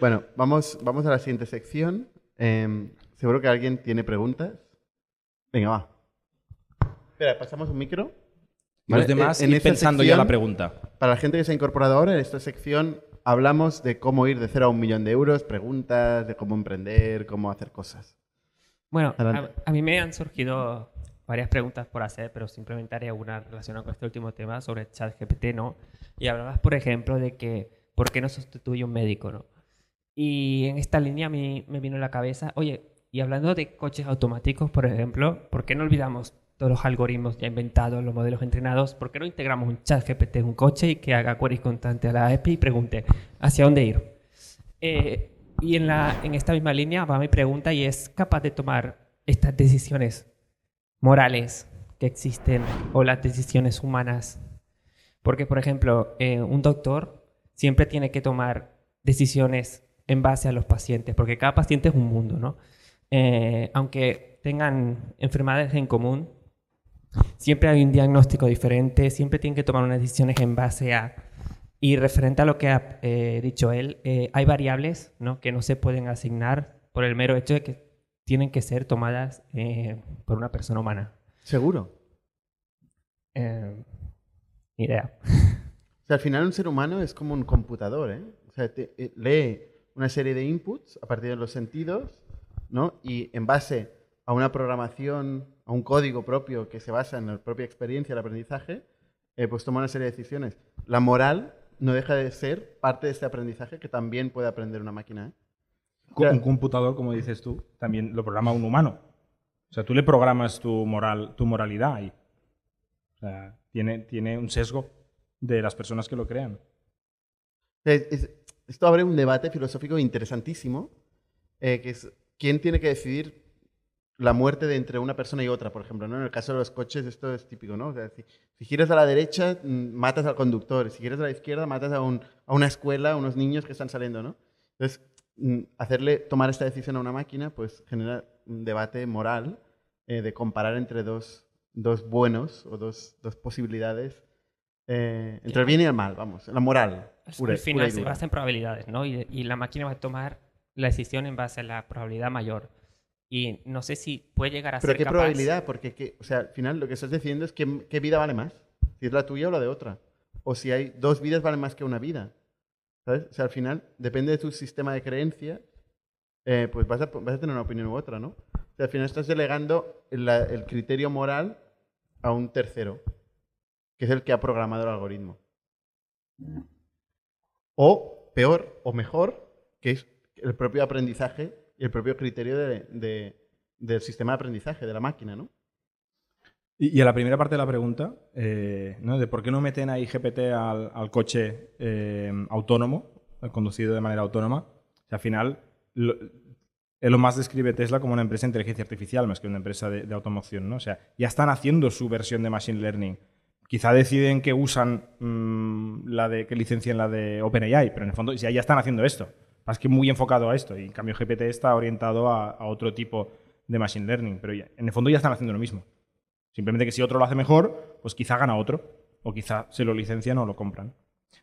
Bueno, vamos, vamos a la siguiente sección. Em, seguro que alguien tiene preguntas. Venga, va. Espera, pasamos un micro. Y los ¿Vale? demás En ir pensando ya la pregunta. Para la gente que se ha incorporado ahora, en esta sección hablamos de cómo ir de cero a un millón de euros, preguntas, de cómo emprender, cómo hacer cosas. Bueno, a mí me han surgido varias preguntas por hacer, pero simplemente haré una relacionada con este último tema sobre ChatGPT, ¿no? Y hablabas, por ejemplo, de que ¿por qué no sustituye un médico, no? Y en esta línea mí me vino a la cabeza, oye, y hablando de coches automáticos, por ejemplo, ¿por qué no olvidamos todos los algoritmos ya inventados, los modelos entrenados? ¿Por qué no integramos un ChatGPT en un coche y que haga queries constantes a la API y pregunte hacia dónde ir? Eh, y en, la, en esta misma línea va mi pregunta y es capaz de tomar estas decisiones morales que existen o las decisiones humanas. Porque, por ejemplo, eh, un doctor siempre tiene que tomar decisiones en base a los pacientes, porque cada paciente es un mundo, ¿no? Eh, aunque tengan enfermedades en común, siempre hay un diagnóstico diferente, siempre tienen que tomar unas decisiones en base a... Y referente a lo que ha eh, dicho él, eh, hay variables ¿no? que no se pueden asignar por el mero hecho de que tienen que ser tomadas eh, por una persona humana. ¿Seguro? Eh, idea. Sea, al final un ser humano es como un computador, ¿eh? O sea, te- eh, lee una serie de inputs a partir de los sentidos, ¿no? Y en base a una programación, a un código propio que se basa en la propia experiencia, el aprendizaje, eh, pues toma una serie de decisiones. La moral no deja de ser parte de este aprendizaje que también puede aprender una máquina, ¿eh? Un computador, como dices tú, también lo programa un humano. O sea, tú le programas tu, moral, tu moralidad ahí. O sea, tiene, tiene un sesgo de las personas que lo crean. Esto abre un debate filosófico interesantísimo, eh, que es quién tiene que decidir la muerte de entre una persona y otra, por ejemplo. ¿no? En el caso de los coches esto es típico, ¿no? O sea, si, si giras a la derecha, mm, matas al conductor, si giras a la izquierda, matas a, un- a una escuela, a unos niños que están saliendo, ¿no? Entonces, mm, hacerle tomar esta decisión a una máquina, pues genera un debate moral eh, de comparar entre dos, dos buenos o dos, dos posibilidades, eh, entre el bien y el mal, vamos, la moral. pura- Al final se basa en probabilidades, ¿no? Y, y la máquina va a tomar la decisión en base a la probabilidad mayor. Y no sé si puede llegar a Pero ser qué capaz- probabilidad, porque ¿qué? o sea, al final lo que estás diciendo es que, qué vida vale más, si es la tuya o la de otra. O si hay dos vidas valen más que una vida. ¿Sabes? O sea, al final depende de tu sistema de creencias, eh, pues vas a, vas a tener una opinión u otra, ¿no? O sea, al final estás delegando el criterio moral a un tercero, que es el que ha programado el algoritmo. O peor o mejor, que es el propio aprendizaje y el propio criterio de- de- del sistema de aprendizaje, de la máquina, ¿no? Y, y a la primera parte de la pregunta, eh, ¿no? de por qué no meten ahí GPT al, al coche eh, autónomo, conducido de manera autónoma, O sea, al final, lo, Elon Musk describe Tesla como una empresa de inteligencia artificial más que una empresa de, de automoción, ¿no? O sea, ya están haciendo su versión de Machine Learning. Quizá deciden que usan mm, la de que licencian la de OpenAI, pero en el fondo ya, ya están haciendo esto. Más que muy enfocado a esto. Y en cambio GPT está orientado a, otro tipo de Machine Learning. Pero en el fondo ya están haciendo lo mismo. Simplemente que si otro lo hace mejor, pues quizá gana otro. O quizá se lo licencian o lo compran.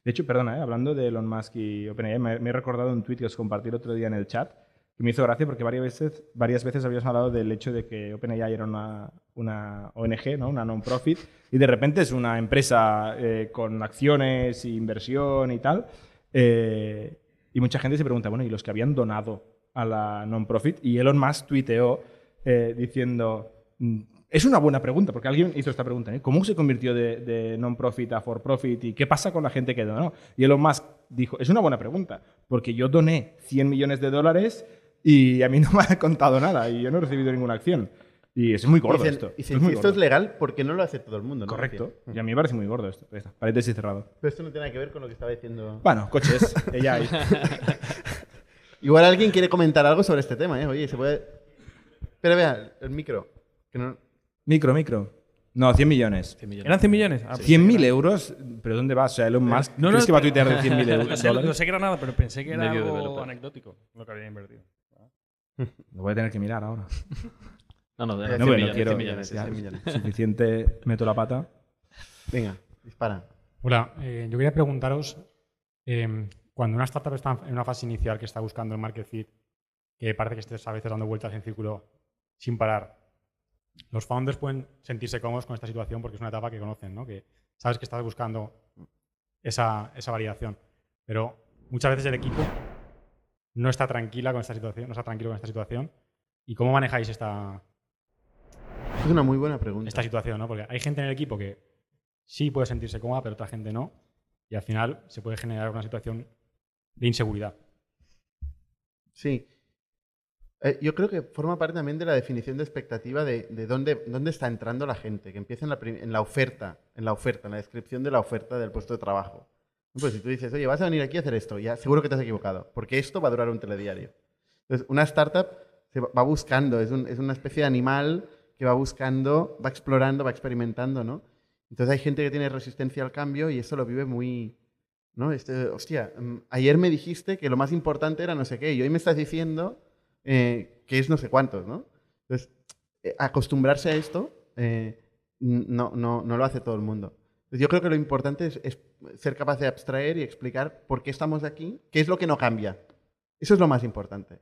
De hecho, perdona, ¿eh? hablando de Elon Musk y OpenAI, me, me he recordado un tweet que os compartí el otro día en el chat que me hizo gracia porque varias veces, varias veces habíamos hablado del hecho de que OpenAI era una, una ONG, ¿no? una non-profit, y de repente es una empresa eh, con acciones inversión y tal. eh, y mucha gente se pregunta, bueno, ¿y los que habían donado a la non-profit? Y Elon Musk tuiteó eh, diciendo, mm, es una buena pregunta, porque alguien hizo esta pregunta, ¿eh? ¿cómo se convirtió de, de non-profit a for-profit y qué pasa con la gente que donó? Y Elon Musk dijo, es una buena pregunta, porque yo doné 100 millones de dólares y a mí no me ha contado nada y yo no he recibido ninguna acción. Y es muy gordo Dicen- esto. dicen, es muy si esto es gordo. legal, ¿por qué no lo hace todo el mundo? no? Correcto. Y a mí me parece muy gordo esto. Ya está, Paréntesis cerrado. Pero esto no tiene nada que ver con lo que estaba diciendo. Bueno, coches, ella. Igual alguien quiere comentar algo sobre este tema, ¿eh? Oye, se puede. Pero vea, el micro. Que no... Micro, micro. No, 100 millones. 100 millones. ¿Eran 100 millones? Ah, pues 100.000 euros, ¿pero dónde vas? O sea, Elon Musk, No, no, ¿crees que va a tuitear de 100.000 No euros? sé, no sé que era nada, pero pensé que era Medio algo anecdótico lo que había invertido. Lo voy a tener que mirar ahora. No, no, de No, 100 No, bueno, millones, quiero. 100 millones, ya, 100 millones. Suficiente, meto la pata. Venga, dispara. Hola, eh, yo quería preguntaros, eh, cuando una startup está en una fase inicial que está buscando el market fit, que parece que estés a veces dando vueltas en círculo sin parar, los founders pueden sentirse cómodos con esta situación porque es una etapa que conocen, ¿no? que sabes que estás buscando esa, esa variación. Pero muchas veces el equipo no está tranquila con esta situación, no está tranquilo con esta situación. ¿Y cómo manejáis esta, Es una muy buena pregunta. esta situación? ¿no? Porque hay gente en el equipo que sí puede sentirse cómoda, pero otra gente no. Y al final se puede generar una situación de inseguridad. Sí. Eh, yo creo que forma parte también de la definición de expectativa de, de dónde, dónde está entrando la gente, que empieza en la, en la oferta, en la oferta, en la descripción de la oferta del puesto de trabajo. Pues si tú dices, oye, vas a venir aquí a hacer esto, ya seguro que te has equivocado, porque esto va a durar un telediario. Entonces, una startup se va buscando, es, un- es una especie de animal que va buscando, va explorando, va experimentando, ¿no? Entonces hay gente que tiene resistencia al cambio y eso lo vive muy, ¿no? Este, hostia, mm, ayer me dijiste que lo más importante era no sé qué y hoy me estás diciendo eh, que es no sé cuántos, ¿no? Entonces, eh, acostumbrarse a esto eh, no, no, no lo hace todo el mundo. Entonces, yo creo que lo importante es, ser capaz de abstraer y explicar por qué estamos aquí, qué es lo que no cambia. Eso es lo más importante.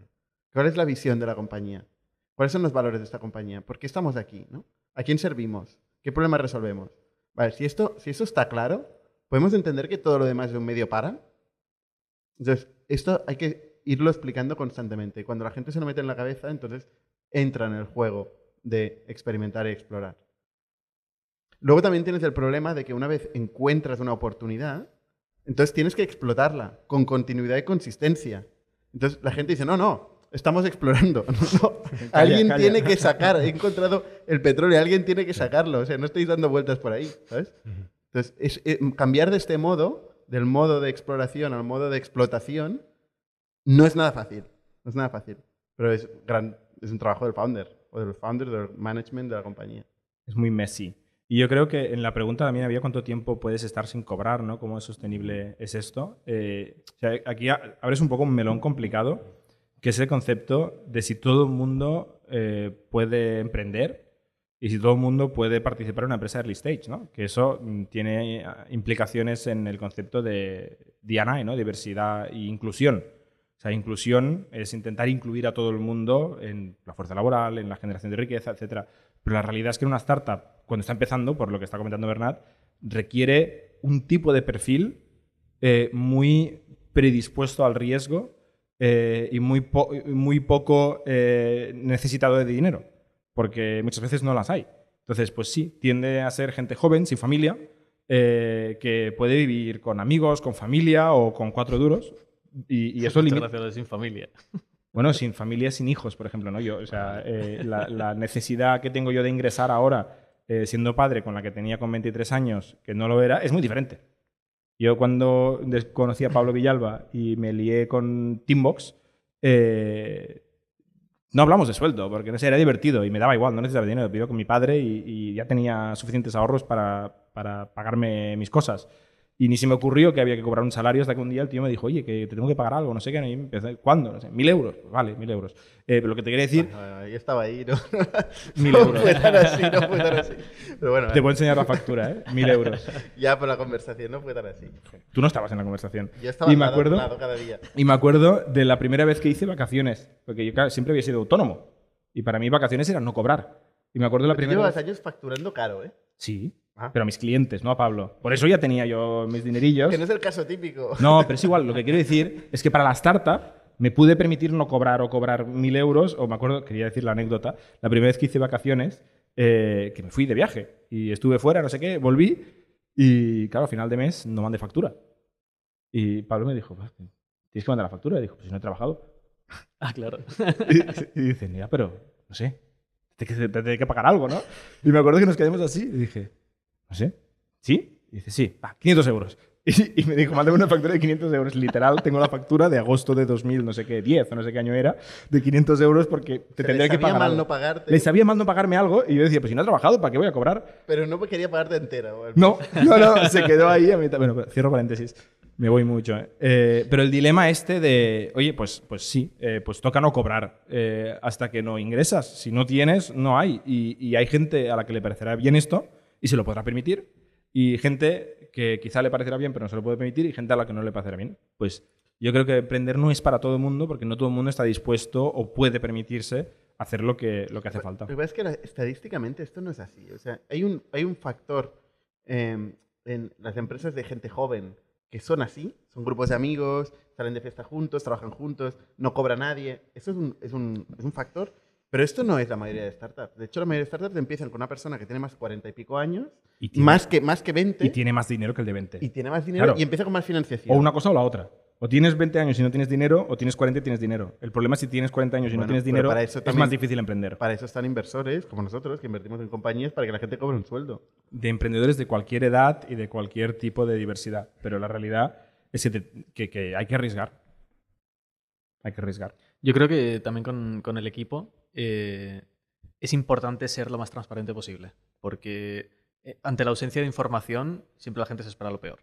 ¿Cuál es la visión de la compañía? ¿Cuáles son los valores de esta compañía? ¿Por qué estamos aquí? ¿A quién servimos? ¿Qué problemas resolvemos? Vale, si esto, si esto está claro, podemos entender que todo lo demás de un medio para. Entonces, esto hay que irlo explicando constantemente. Cuando la gente se lo mete en la cabeza, entonces entra en el juego de experimentar y explorar. Luego también tienes el problema de que una vez encuentras una oportunidad, entonces tienes que explotarla con continuidad y consistencia. Entonces la gente dice, no, no, estamos explorando. No, alguien calla. tiene que sacar, he encontrado el petróleo, alguien tiene que sacarlo. O sea, no estáis dando vueltas por ahí, ¿sabes? Entonces, es, eh, cambiar de este modo, del modo de exploración al modo de explotación, no es nada fácil. No es nada fácil. Pero es, gran, es un trabajo del founder, o del founder, del management de la compañía. Es muy messy. Y yo creo que en la pregunta también había cuánto tiempo puedes estar sin cobrar, ¿no? ¿Cómo es sostenible es esto? Eh, aquí abres un poco un melón complicado, que es el concepto de si todo el mundo eh, puede emprender y si todo el mundo puede participar en una empresa early stage, ¿no? Que eso mm, tiene eh, implicaciones en el concepto de D&I, ¿no? Diversidad e inclusión. O sea, inclusión es intentar incluir a todo el mundo en la fuerza laboral, en la generación de riqueza, etcétera. Pero la realidad es que una startup, cuando está empezando, por lo que está comentando Bernat, requiere un tipo de perfil eh, muy predispuesto al riesgo eh, y muy, po- muy poco eh, necesitado de dinero, porque muchas veces no las hay. Entonces, pues sí, tiende a ser gente joven, sin familia, eh, que puede vivir con amigos, con familia o con cuatro duros. Y, y eso limita. sin familia. Bueno, sin familia, sin hijos, por ejemplo, ¿no? Yo, o sea, eh, la, la necesidad que tengo yo de ingresar ahora, eh, siendo padre, con la que tenía con 23 años, que no lo era, es muy diferente. Yo cuando conocí a Pablo Villalba y me lié con Teambox, eh, no hablamos de sueldo, porque no sé, era divertido y me daba igual, no necesitaba dinero. Vivo con mi padre y, y ya tenía suficientes ahorros para, para pagarme mis cosas. Y ni se me ocurrió que había que cobrar un salario hasta que un día el tío me dijo, oye, que te tengo que pagar algo, no sé qué. Y empecé, ¿Cuándo? No sé, mil euros. Pues vale, mil euros. Eh, pero lo que te quería decir, Ah, yo estaba ahí, ¿no? Mil no euros. fue tan así, no fue tan así. Pero bueno, te puedo enseñar la factura, ¿eh? Mil euros. ya por la conversación no fue tan así. Tú no estabas en la conversación. Yo estaba y me acuerdo, cada día. y me acuerdo de la primera vez que hice vacaciones, porque yo claro, siempre había sido autónomo. Y para mí vacaciones era no cobrar. Y me acuerdo la Tú primera llevas vez... años facturando caro, ¿eh? Sí, Pero a mis clientes, no a Pablo. Por eso ya tenía yo mis dinerillos. Que no es el caso típico. No, pero es igual. Lo que quiero decir es que para la startup me pude permitir no cobrar o cobrar mil euros. O me acuerdo, quería decir la anécdota, la primera vez que hice vacaciones, eh, que me fui de viaje y estuve fuera, no sé qué, volví y, claro, a final de mes no mandé factura. Y Pablo me dijo, "Pues, ¿tienes que mandar la factura? Y dijo, pues si no he trabajado. Ah, claro. Y, y dice, mira, pero no sé, te, te, que pagar algo, ¿no? Y me acuerdo que nos quedamos así y dije, no sé, ¿sí? Y dice, sí, va, 500 euros. Y, y me dijo, mándame una factura de 500 euros. Literal, tengo la factura de agosto de 2000, no sé qué, 10 o no sé qué año era, de 500 euros porque te tendría que sabía pagar. mal algo. no pagarte, Les sabía mal no pagarme algo y yo decía, pues si no he trabajado, ¿para qué voy a cobrar? pero no quería pagarte entera. o No, no, no, se quedó ahí a mitad. Bueno, cierro paréntesis. Me voy mucho. ¿eh? Eh, pero el dilema este de, oye, pues, pues sí, eh, pues toca no cobrar eh, hasta que no ingresas. Si no tienes, no hay. Y, y hay gente a la que le parecerá bien esto y se lo podrá permitir. Y gente que quizá le parecerá bien, pero no se lo puede permitir. Y gente a la que no le parecerá bien. Pues Yo creo que emprender no es para todo el mundo porque no todo el mundo está dispuesto o puede permitirse hacer lo que, lo que hace falta. Lo que pasa es que estadísticamente esto no es así. O sea, hay un, hay un factor eh, en las empresas de gente joven que son así, son grupos de amigos, salen de fiesta juntos, trabajan juntos, no cobra nadie. Eso es un, es un, es un factor. Pero esto no es la mayoría de startups. De hecho, la mayoría de startups empiezan con una persona que tiene más de 40 y pico años, Y tiene, más, que, más que 20, y tiene más dinero que el de 20. y tiene más dinero Claro. y empieza con más financiación. O una cosa o la otra. O tienes 20 años y no tienes dinero, o tienes 40 y tienes dinero. El problema es si tienes 40 años y no Bueno, tienes pero dinero, para eso es también- más difícil emprender. Para eso están inversores como nosotros, que invertimos en compañías para que la gente cobre un sueldo. De emprendedores de cualquier edad y de cualquier tipo de diversidad. Pero la realidad es que, te- que- que hay que arriesgar. Hay que arriesgar. Yo creo que también con, con el equipo eh, es importante ser lo más transparente posible, porque eh, ante la ausencia de información siempre la gente se espera lo peor.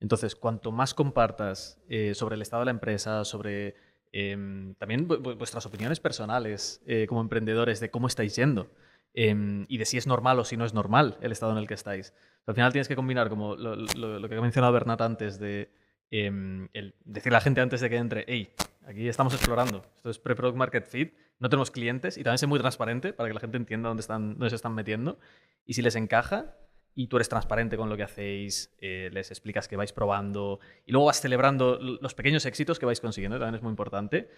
Entonces, cuanto más compartas eh, sobre el estado de la empresa, sobre em, también vu- vu- vuestras opiniones personales eh, como emprendedores de cómo estáis yendo em, y de si es normal o si no es normal el estado en el que estáis. Al final tienes que combinar como lo, que ha mencionado Bernat antes de el decirle a la gente antes de que entre, hey, aquí estamos explorando, esto es pre-product market fit, no tenemos clientes y también ser muy transparente para que la gente entienda dónde, están, dónde se están metiendo y si les encaja y tú eres transparente con lo que hacéis, eh, les explicas que vais probando y luego vas celebrando los pequeños éxitos que vais consiguiendo, también es muy importante,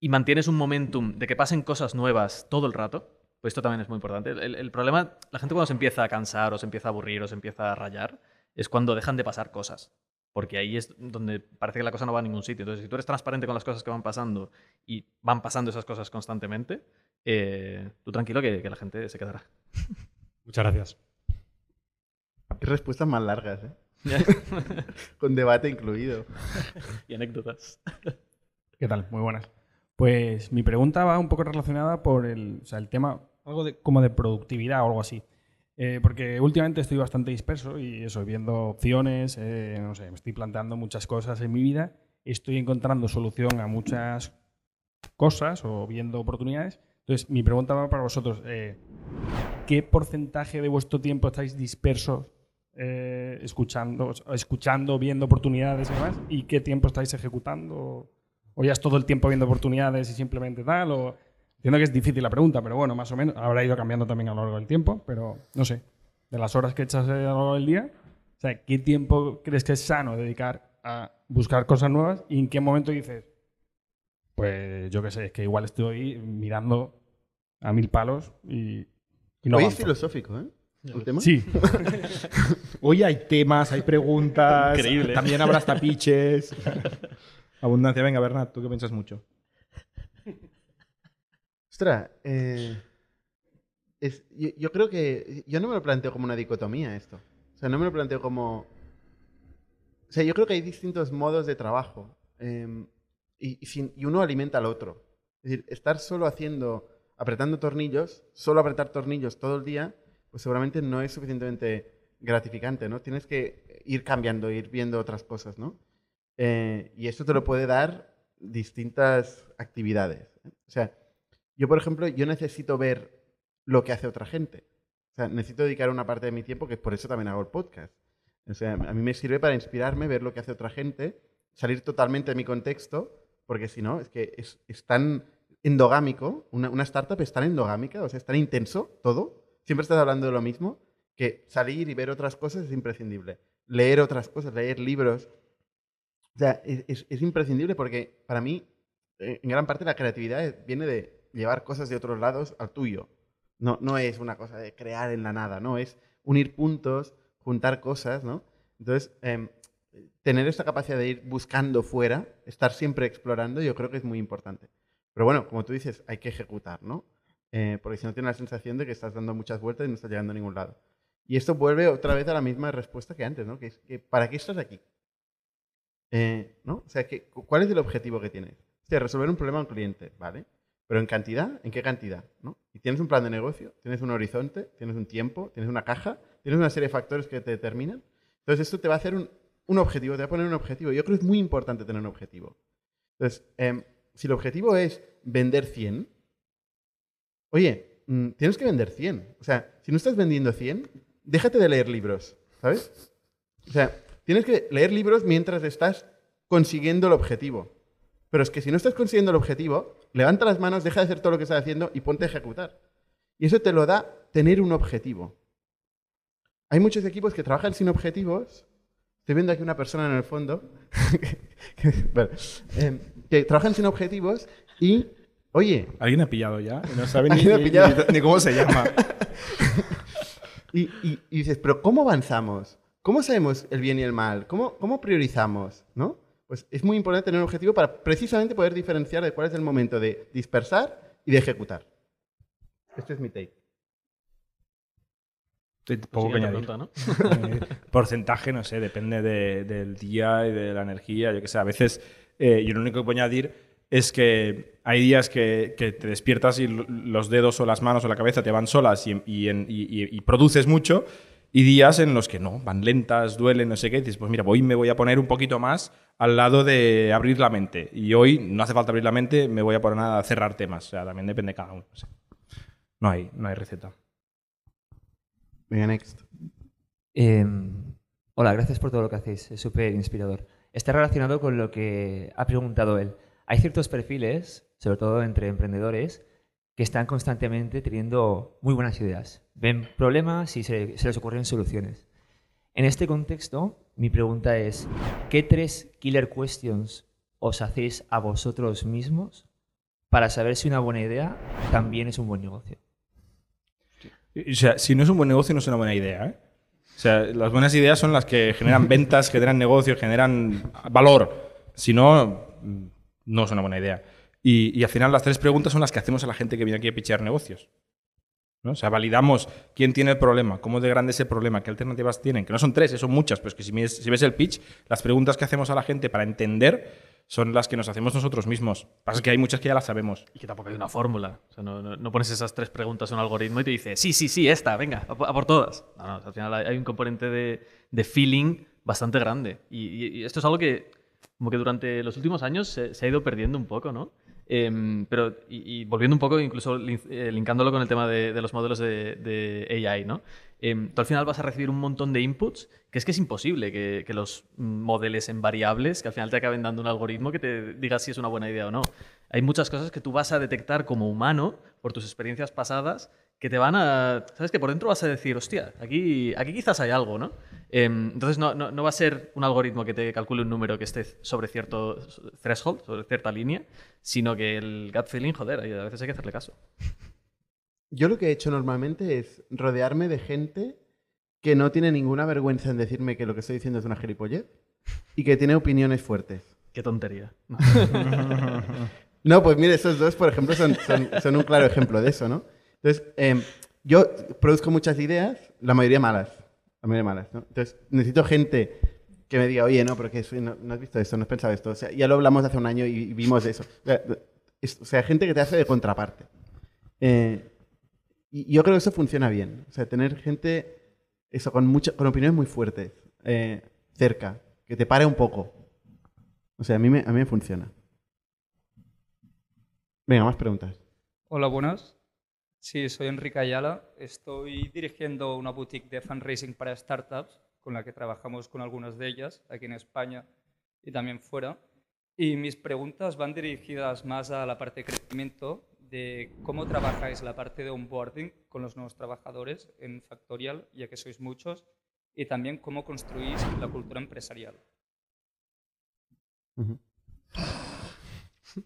y mantienes un momentum de que pasen cosas nuevas todo el rato, pues esto también es muy importante. El, el problema, la gente cuando se empieza a cansar o se empieza a aburrir o se empieza a rayar, es cuando dejan de pasar cosas. Porque ahí es donde parece que la cosa no va a ningún sitio. Entonces, si tú eres transparente con las cosas que van pasando y van pasando esas cosas constantemente, eh, tú tranquilo que, que la gente se quedará. Muchas gracias. Hay respuestas más largas, ¿eh? Con debate incluido. y anécdotas. ¿Qué tal? Muy buenas. Pues mi pregunta va un poco relacionada por el, o sea, el tema, algo de, como de productividad o algo así. Eh, porque últimamente estoy bastante disperso y eso, viendo opciones, eh, no sé, me estoy planteando muchas cosas en mi vida, estoy encontrando solución a muchas cosas o viendo oportunidades. Entonces, mi pregunta va para vosotros. eh, ¿Qué porcentaje de vuestro tiempo estáis dispersos escuchando, escuchando, viendo oportunidades y demás? ¿Y qué tiempo estáis ejecutando? ¿O ya es todo el tiempo viendo oportunidades y simplemente tal? O... Entiendo que es difícil la pregunta, pero bueno, más o menos. Habrá ido cambiando también a lo largo del tiempo, pero no sé. De las horas que echas eh, a lo largo del día, o sea, ¿qué tiempo crees que es sano dedicar a buscar cosas nuevas? ¿Y en qué momento dices, pues yo qué sé, es que igual estoy mirando a mil palos y, y no Hoy es filosófico, ¿eh? El tema. Sí, Hoy hay temas, hay preguntas. Increíble. También habrá hasta pitches. Abundancia. Venga, Bernat, tú que piensas mucho. Ostras, eh, es- yo, yo creo que yo no me lo planteo como una dicotomía esto. O sea, no me lo planteo como... O sea, yo creo que hay distintos modos de trabajo eh, y, y sin- y uno alimenta al otro. Es decir, estar solo haciendo, apretando tornillos, solo apretar tornillos todo el día, pues seguramente no es suficientemente gratificante, ¿no? Tienes que ir cambiando, ir viendo otras cosas, ¿no? Eh, y eso te lo puede dar distintas actividades. ¿eh? O sea, yo, por ejemplo, yo necesito ver lo que hace otra gente. O sea, necesito dedicar una parte de mi tiempo, que por eso también hago el podcast. O sea, a mí me sirve para inspirarme, ver lo que hace otra gente, salir totalmente de mi contexto, porque si no, es que es, es tan endogámico, una, una startup es tan endogámica, o sea, es tan intenso todo, siempre estás hablando de lo mismo, que salir y ver otras cosas es imprescindible. Leer otras cosas, leer libros. O sea, es, es- es imprescindible porque para mí, eh, en gran parte, la creatividad es- viene de llevar cosas de otros lados al tuyo. No, no es una cosa de crear en la nada, no, es unir puntos, juntar cosas, ¿no? Entonces, em, tener esta capacidad de ir buscando fuera, estar siempre explorando, yo creo que es muy importante. Pero bueno, como tú dices, hay que ejecutar, ¿no? Eh, porque si no tienes la sensación de que estás dando muchas vueltas y no estás llegando a ningún lado. Y esto vuelve otra vez a la misma respuesta que antes, ¿no? Que es que ¿para qué estás aquí? Eh, ¿no? O sea, que, ¿cuál es el objetivo que tienes? Hostia, resolver un problema a un cliente, ¿vale? Pero en cantidad, ¿en qué cantidad? ¿no? Y tienes un plan de negocio, tienes un horizonte, tienes un tiempo, tienes una caja, tienes una serie de factores que te determinan. Entonces, esto te va a hacer un, un objetivo, te va a poner un objetivo. Yo creo que es muy importante tener un objetivo. Entonces, em, si el objetivo es vender 100, oye, mm, tienes que vender 100. O sea, si no estás vendiendo 100, déjate de leer libros, ¿sabes? O sea, tienes que leer libros mientras estás consiguiendo el objetivo. Pero es que si no estás consiguiendo el objetivo, levanta las manos, deja de hacer todo lo que estás haciendo y ponte a ejecutar. Y eso te lo da tener un objetivo. Hay muchos equipos que trabajan sin objetivos. Estoy viendo aquí una persona en el fondo que, bueno, eh, que trabajan sin objetivos y, oye, ¿Alguien ha pillado ya? No sabe ni, cómo se llama. Y, y- y dices, pero ¿cómo avanzamos? ¿Cómo sabemos el bien y el mal? ¿Cómo, cómo priorizamos? ¿No? Pues es muy importante tener un objetivo para precisamente poder diferenciar de cuál es el momento de dispersar y de ejecutar. Este es mi take. Poco que Siguiente añadir. pregunta, ¿no? Eh, porcentaje, no sé, depende de- del día y de la energía, yo qué sé. A veces, eh, yo lo único que puedo añadir es que hay días que, que te despiertas y los dedos o las manos o la cabeza te van solas y, y en- y- y- y produces mucho, y días en los que no, van lentas, duelen, no sé qué, y dices, pues mira, hoy me voy a poner un poquito más al lado de abrir la mente. Y hoy no hace falta abrir la mente, me voy a poner a cerrar temas. O sea, también depende de cada uno. no hay, no hay receta. Venga, next. Eh, hola, gracias por todo lo que hacéis, es súper inspirador. Está relacionado con lo que ha preguntado él. Hay ciertos perfiles, sobre todo entre emprendedores, que están constantemente teniendo muy buenas ideas. Ven problemas y se, les ocurren soluciones. En este contexto, mi pregunta es, ¿qué tres killer questions os hacéis a vosotros mismos para saber si una buena idea también es un buen negocio? O sea, si no es un buen negocio, no es una buena idea. ¿eh? O sea, las buenas ideas son las que generan ventas, generan negocios, generan valor. Si no, mm, no es una buena idea. Y, y al final las tres preguntas son las que hacemos a la gente que viene aquí a pichear negocios. ¿no? O sea, validamos quién tiene el problema, cómo de grande es el problema, qué alternativas tienen, que no son tres, eh, son muchas, pero es que si ves, si ves el pitch, las preguntas que hacemos a la gente para entender son las que nos hacemos nosotros mismos. Pasa que hay muchas que ya las sabemos. Y que tampoco hay una fórmula. O sea, no, no- no pones esas tres preguntas en un algoritmo y te dice, sí, sí, sí, esta, venga, a, por- a todas. No, no, al final hay un componente de, de feeling bastante grande. Y, y- y esto es algo que, como que durante los últimos años se, se ha ido perdiendo un poco, ¿no? Em, pero, y, volviendo un poco, incluso eh, linkándolo con el tema de, los modelos de, de AI, ¿no? Em, tú al final vas a recibir un montón de inputs que es que es imposible que, que los modeles en variables, que al final te acaben dando un algoritmo que te diga si es una buena idea o no. Hay muchas cosas que tú vas a detectar como humano por tus experiencias pasadas que te van a... ¿Sabes? Que por dentro vas a decir, hostia, aquí, aquí quizás hay algo, ¿no? Em, entonces no, no, no va a ser un algoritmo que te calcule un número que esté sobre cierto threshold, sobre cierta línea, sino que el gut feeling, joder, a veces hay que hacerle caso. Yo lo que he hecho normalmente es rodearme de gente que no tiene ninguna vergüenza en decirme que lo que estoy diciendo es una gilipollez y que tiene opiniones fuertes. Qué tontería. No, pues mire, esos dos, por ejemplo, son, son- son un claro ejemplo de eso, ¿no? Entonces, em, yo produzco muchas ideas, la mayoría malas. La mayoría malas, ¿no? Entonces, necesito gente que me diga, oye, no, pero que eso- no, has visto esto, no has pensado esto. O sea, ya lo hablamos hace un año y vimos eso. O sea, es- o sea, gente que te hace de contraparte. Eh, y yo creo que eso funciona bien. O sea, tener gente, eso, con, mucha, con opiniones muy fuertes, eh, cerca, que te pare un poco. O sea, a mí me, a mí me funciona. Venga, más preguntas. Hola, buenas. Sí, soy Enrique Ayala. Estoy dirigiendo una boutique de fundraising para startups con la que trabajamos con algunas de ellas aquí en España y también fuera. Y mis preguntas van dirigidas más a la parte de crecimiento, de cómo trabajáis la parte de onboarding con los nuevos trabajadores en Factorial, ya que sois muchos, y también cómo construís la cultura empresarial.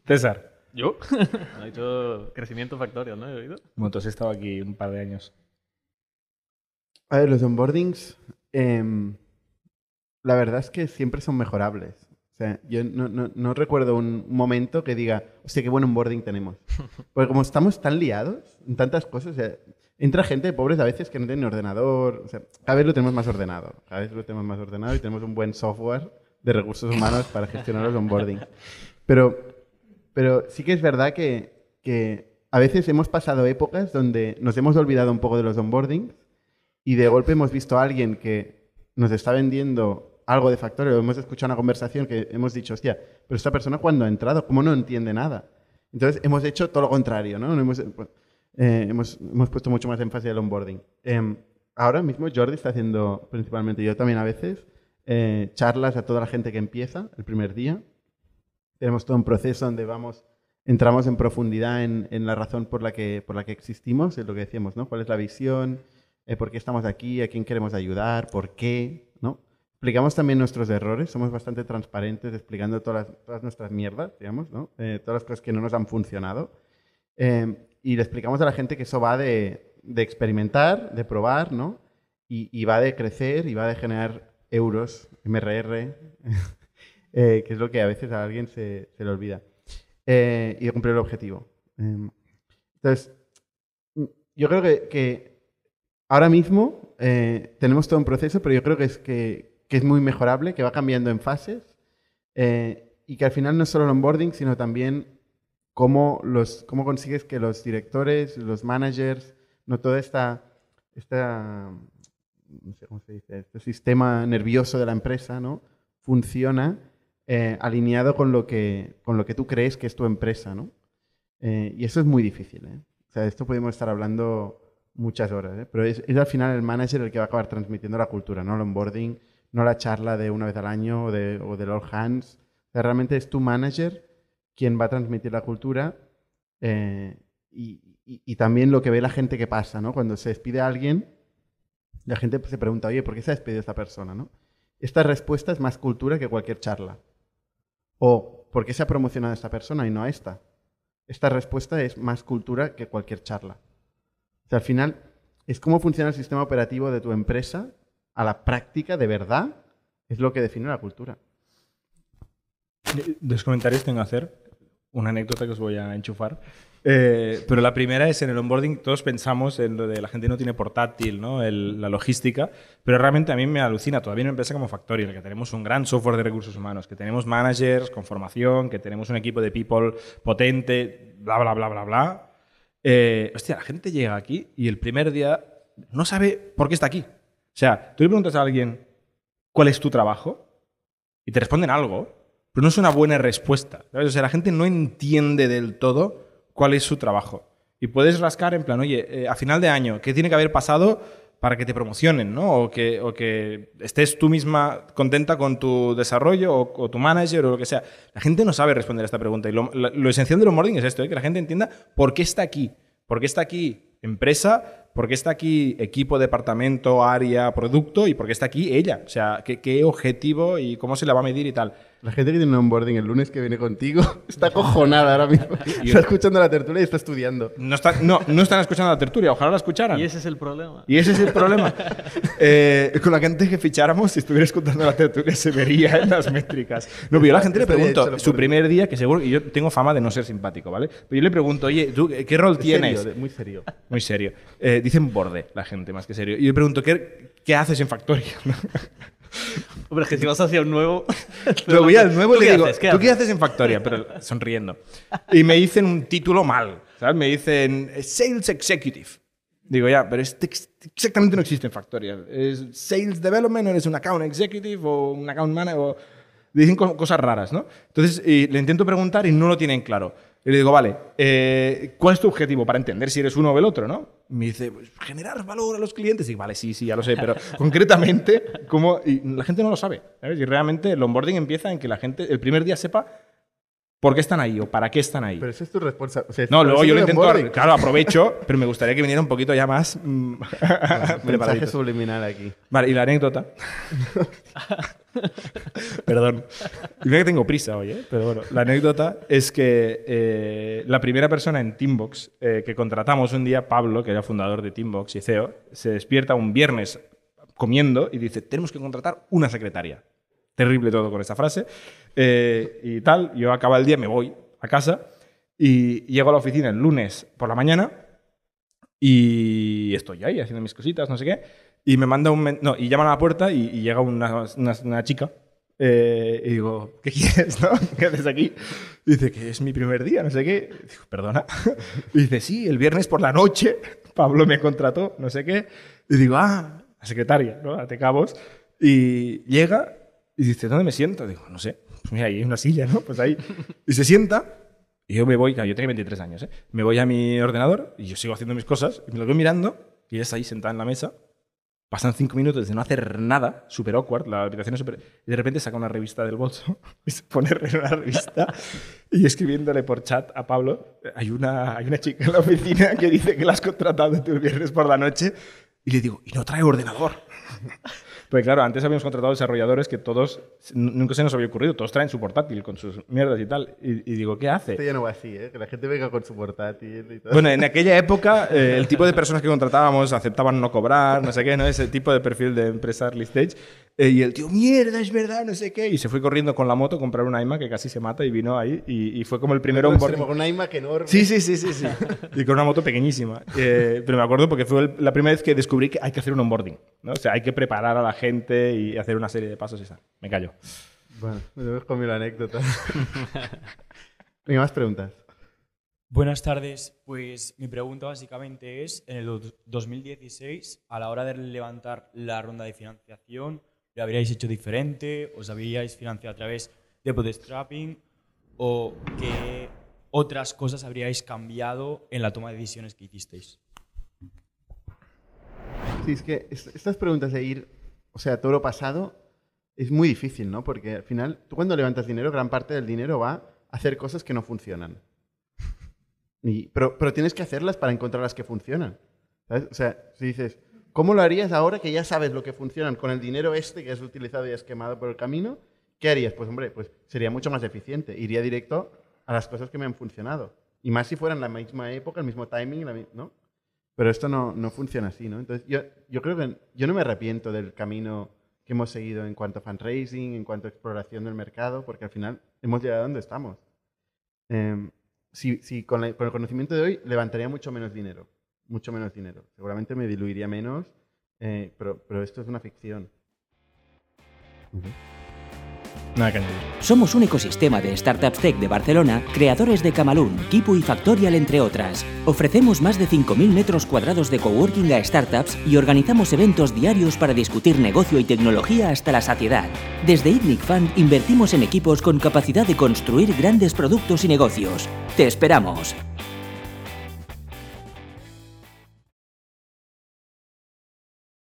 César. ¿Yo? ha dicho crecimiento factorial, ¿no? ¿He oído? Bueno, tú has estado aquí un par de años. A ver, los onboardings, em, la verdad es que siempre son mejorables. O sea, yo no, no- no recuerdo un momento que diga, hostia, qué buen onboarding tenemos. Porque como estamos tan liados en tantas cosas, o sea, entra gente, pobres a veces, que no tienen ordenador. O sea, cada vez lo tenemos más ordenado. Cada vez lo tenemos más ordenado y tenemos un buen software de recursos humanos para gestionar los onboardings. Pero, pero sí que es verdad que, que a veces hemos pasado épocas donde nos hemos olvidado un poco de los onboardings y de golpe hemos visto a alguien que nos está vendiendo algo de Factorial, o hemos escuchado una conversación que hemos dicho, hostia, pero esta persona cuando ha entrado, ¿cómo no entiende nada? Entonces hemos hecho todo lo contrario, ¿no? Hemos, eh, hemos, hemos puesto mucho más énfasis al onboarding. Em, ahora mismo Jordi está haciendo, principalmente yo también a veces, eh, charlas a toda la gente que empieza el primer día. Tenemos todo un proceso donde vamos, entramos en profundidad en, en la razón por la, que, por la que existimos, es lo que decíamos, ¿no? ¿Cuál es la visión? Eh, ¿Por qué estamos aquí? ¿A quién queremos ayudar? ¿Por qué? ¿No? Explicamos también nuestros errores, somos bastante transparentes explicando todas, las- todas nuestras mierdas, digamos, ¿no? Eh, todas las cosas que no nos han funcionado. Eh, y le explicamos a la gente que eso va de, de experimentar, de probar, ¿no? Y, y va de crecer y va de generar euros, MRR, eh, que es lo que a veces a alguien se, se le olvida. Eh, y de cumplir el objetivo. Eh, entonces, mm, yo creo que, que ahora mismo eh, tenemos todo un proceso, pero yo creo que es, que, que es muy mejorable, que va cambiando en fases eh, y que al final no es solo el onboarding, sino también cómo, los, cómo consigues que los directores, los managers, no toda esta, esta no sé cómo se dice, este sistema nervioso de la empresa, ¿no? Funciona eh, alineado con lo, que, con lo que tú crees que es tu empresa, ¿no? Eh, y eso es muy difícil, ¿eh? O sea, de esto podemos estar hablando muchas horas, ¿eh? Pero es, es al final el manager el que va a acabar transmitiendo la cultura, no el onboarding, no la charla de una vez al año o, de, o del all hands. O sea, realmente es tu manager quien va a transmitir la cultura eh, y, y- y también lo que ve la gente que pasa, ¿no? Cuando se despide a alguien, la gente se pregunta, oye, ¿por qué se ha despedido esta persona, no? Esta respuesta es más cultura que cualquier charla. O, ¿por qué se ha promocionado a esta persona y no a esta? Esta respuesta es más cultura que cualquier charla. O sea, al final, es cómo funciona el sistema operativo de tu empresa a la práctica de verdad, es lo que define la cultura. Dos comentarios tengo que hacer. Una anécdota que os voy a enchufar. Eh, pero la primera es en el onboarding, todos pensamos en lo de la gente no tiene portátil, ¿no? El- la logística, pero realmente a mí me alucina todavía en una empresa como Factorial, que tenemos un gran software de recursos humanos, que tenemos managers con formación, que tenemos un equipo de people potente, bla, bla, bla, bla, bla. Eh, hostia, la gente llega aquí y el primer día no sabe por qué está aquí. O sea, tú le preguntas a alguien cuál es tu trabajo y te responden algo, pero no es una buena respuesta. O sea, la gente no entiende del todo cuál es su trabajo. Y puedes rascar en plan, oye, eh, a final de año, ¿qué tiene que haber pasado para que te promocionen, ¿no? O que, o que estés tú misma contenta con tu desarrollo o, o tu manager o lo que sea. La gente no sabe responder a esta pregunta. Y lo, la- lo esencial del es esto, ¿eh? que la gente entienda por qué está aquí. ¿Por qué está aquí empresa? ¿Por qué está aquí equipo, departamento, área, producto? ¿Y por qué está aquí ella? O sea, ¿qué, qué objetivo y cómo se la va a medir y tal? La gente que tiene un onboarding el lunes que viene contigo está cojonada ahora mismo. Está escuchando la tertulia y está estudiando. No, está- no, no están escuchando la tertulia, ojalá la escucharan. Y ese es el problema. Y ese es el problema. Eh, con la gente que ficháramos, si estuviera escuchando la tertulia, se vería en las métricas. No, pero yo a la gente le pregunto, su primer día, que seguro, y yo tengo fama de no ser simpático, ¿vale? Pero yo le pregunto, oye, ¿tú qué rol tienes? Serio, muy serio. Muy serio. Eh, dicen borde la gente, más que serio. Y yo le pregunto, ¿qué, qué haces en Factoria? Hombre, es que si vas hacia un nuevo. Lo voy al nuevo y ¿Tú le digo, haces? ¿Qué ¿tú qué haces? en Factoria? Pero sonriendo. Y me dicen un título mal, ¿sabes? Me dicen eh, Sales Executive. Digo, ya, pero este ex- exactamente no existe en Factoria. ¿Es Sales Development o eres un Account Executive o un Account Manager? O... Dicen co- cosas raras, ¿no? Entonces y le intento preguntar y no lo tienen claro. Y le digo, vale, eh, ¿cuál es tu objetivo para entender si eres uno o el otro, no? Me dice, pues, generar valor a los clientes. Y vale, sí, sí, ya lo sé, pero concretamente, ¿cómo? Y la gente no lo sabe. Y realmente el onboarding empieza en que la gente el primer día sepa por qué están ahí o para qué están ahí. Pero eso es tu responsabilidad. O sea, no, luego yo lo intento, claro, aprovecho, pero me gustaría que viniera un poquito ya más mm, Mensaje preparadito. subliminal aquí. Vale, y la anécdota. Perdón. Y mira que tengo prisa hoy, ¿eh? Pero bueno, la anécdota es que eh, la primera persona en Teambox eh, que contratamos un día, Pablo, que era fundador de Teambox y CEO, se despierta un viernes comiendo y dice, tenemos que contratar una secretaria. Terrible todo con esta frase. Eh, y tal, yo acaba el día, me voy a casa y llego a la oficina el lunes por la mañana y estoy ahí haciendo mis cositas, no sé qué. Y me manda un... No, y llaman a la puerta y, y llega una, una- una chica. eh, y digo, ¿qué quieres, no? ¿Qué haces aquí? Y dice que es mi primer día, no sé qué. Y digo, perdona. Y dice, sí, el viernes por la noche Pablo me contrató, no sé qué. Y digo, ah, la secretaria, ¿no? A Cabos. Y llega y dice, ¿dónde me siento? Digo, no sé. Pues mira, ahí hay una silla, ¿no? Pues ahí. Y se sienta y yo me voy, claro, yo tenía 23 años, ¿eh? Me voy a mi ordenador y yo sigo haciendo mis cosas y me lo voy mirando y ella está ahí sentada en la mesa Pasan cinco minutos de no hacer nada, super awkward, la habitación es súper... Y de repente saca una revista del bolso y se pone leer una revista y escribiéndole por chat a Pablo, hay una, hay una chica en la oficina que dice que la has contratado el viernes por la noche y le digo, y no trae ordenador. Porque claro, antes habíamos contratado desarrolladores que todos, nunca se nos había ocurrido, todos traen su portátil con sus mierdas y tal. Y, y digo, ¿qué hace? Esto ya no va así, ¿eh? Que la gente venga con su portátil y todo. Bueno, en aquella época eh, el tipo de personas que contratábamos aceptaban no cobrar, no sé qué, ¿no? Ese tipo de perfil de empresa early stage. Eh, y el tío, mierda, es verdad, no sé qué. Y se fue corriendo con la moto a comprar una iMac que casi se mata y vino ahí. Y, y fue como el primer Con onboarding. Con una iMac enorme. Sí, sí, sí, sí, sí. Y con una moto pequeñísima. Eh, pero me acuerdo porque fue el- la primera vez que descubrí que hay que hacer un onboarding. ¿no? O sea, hay que preparar a la gente y hacer una serie de pasos y esa. Me callo. Bueno, me debes conmigo la anécdota. Venga, más preguntas. Buenas tardes. Pues mi pregunta básicamente es, en el do- 2016, a la hora de levantar la ronda de financiación, ¿lo habríais hecho diferente? ¿Os habríais financiado a través de bootstrapping? ¿O qué otras cosas habríais cambiado en la toma de decisiones que hicisteis? Sí, es que es- estas preguntas de ir, o sea, todo lo pasado, es muy difícil, ¿no? Porque al final, tú cuando levantas dinero, gran parte del dinero va a hacer cosas que no funcionan. Y- pero, pero tienes que hacerlas para encontrar las que funcionan. O sea, si dices, ¿cómo lo harías ahora que ya sabes lo que funcionan con el dinero este que has utilizado y has quemado por el camino? ¿Qué harías? Pues hombre, pues sería mucho más eficiente. Iría directo a las cosas que me han funcionado. Y más si fueran la misma época, el mismo timing, ¿no? Pero esto no, no funciona así, ¿no? Entonces, yo, yo creo que yo no me arrepiento del camino que hemos seguido en cuanto a fundraising, en cuanto a exploración del mercado, porque al final hemos llegado a donde estamos. Em, si, si con, la- con el conocimiento de hoy levantaría mucho menos dinero, mucho menos dinero. Seguramente me diluiría menos, eh, pero, pero esto es una ficción. Nada que añadir. Somos un ecosistema de startups tech de Barcelona, creadores de Camalún, Kipu y Factorial, entre otras. Ofrecemos más de 5.000 metros cuadrados de coworking a startups y organizamos eventos diarios para discutir negocio y tecnología hasta la saciedad. Desde ITNIC Fund invertimos en equipos con capacidad de construir grandes productos y negocios. ¡Te esperamos!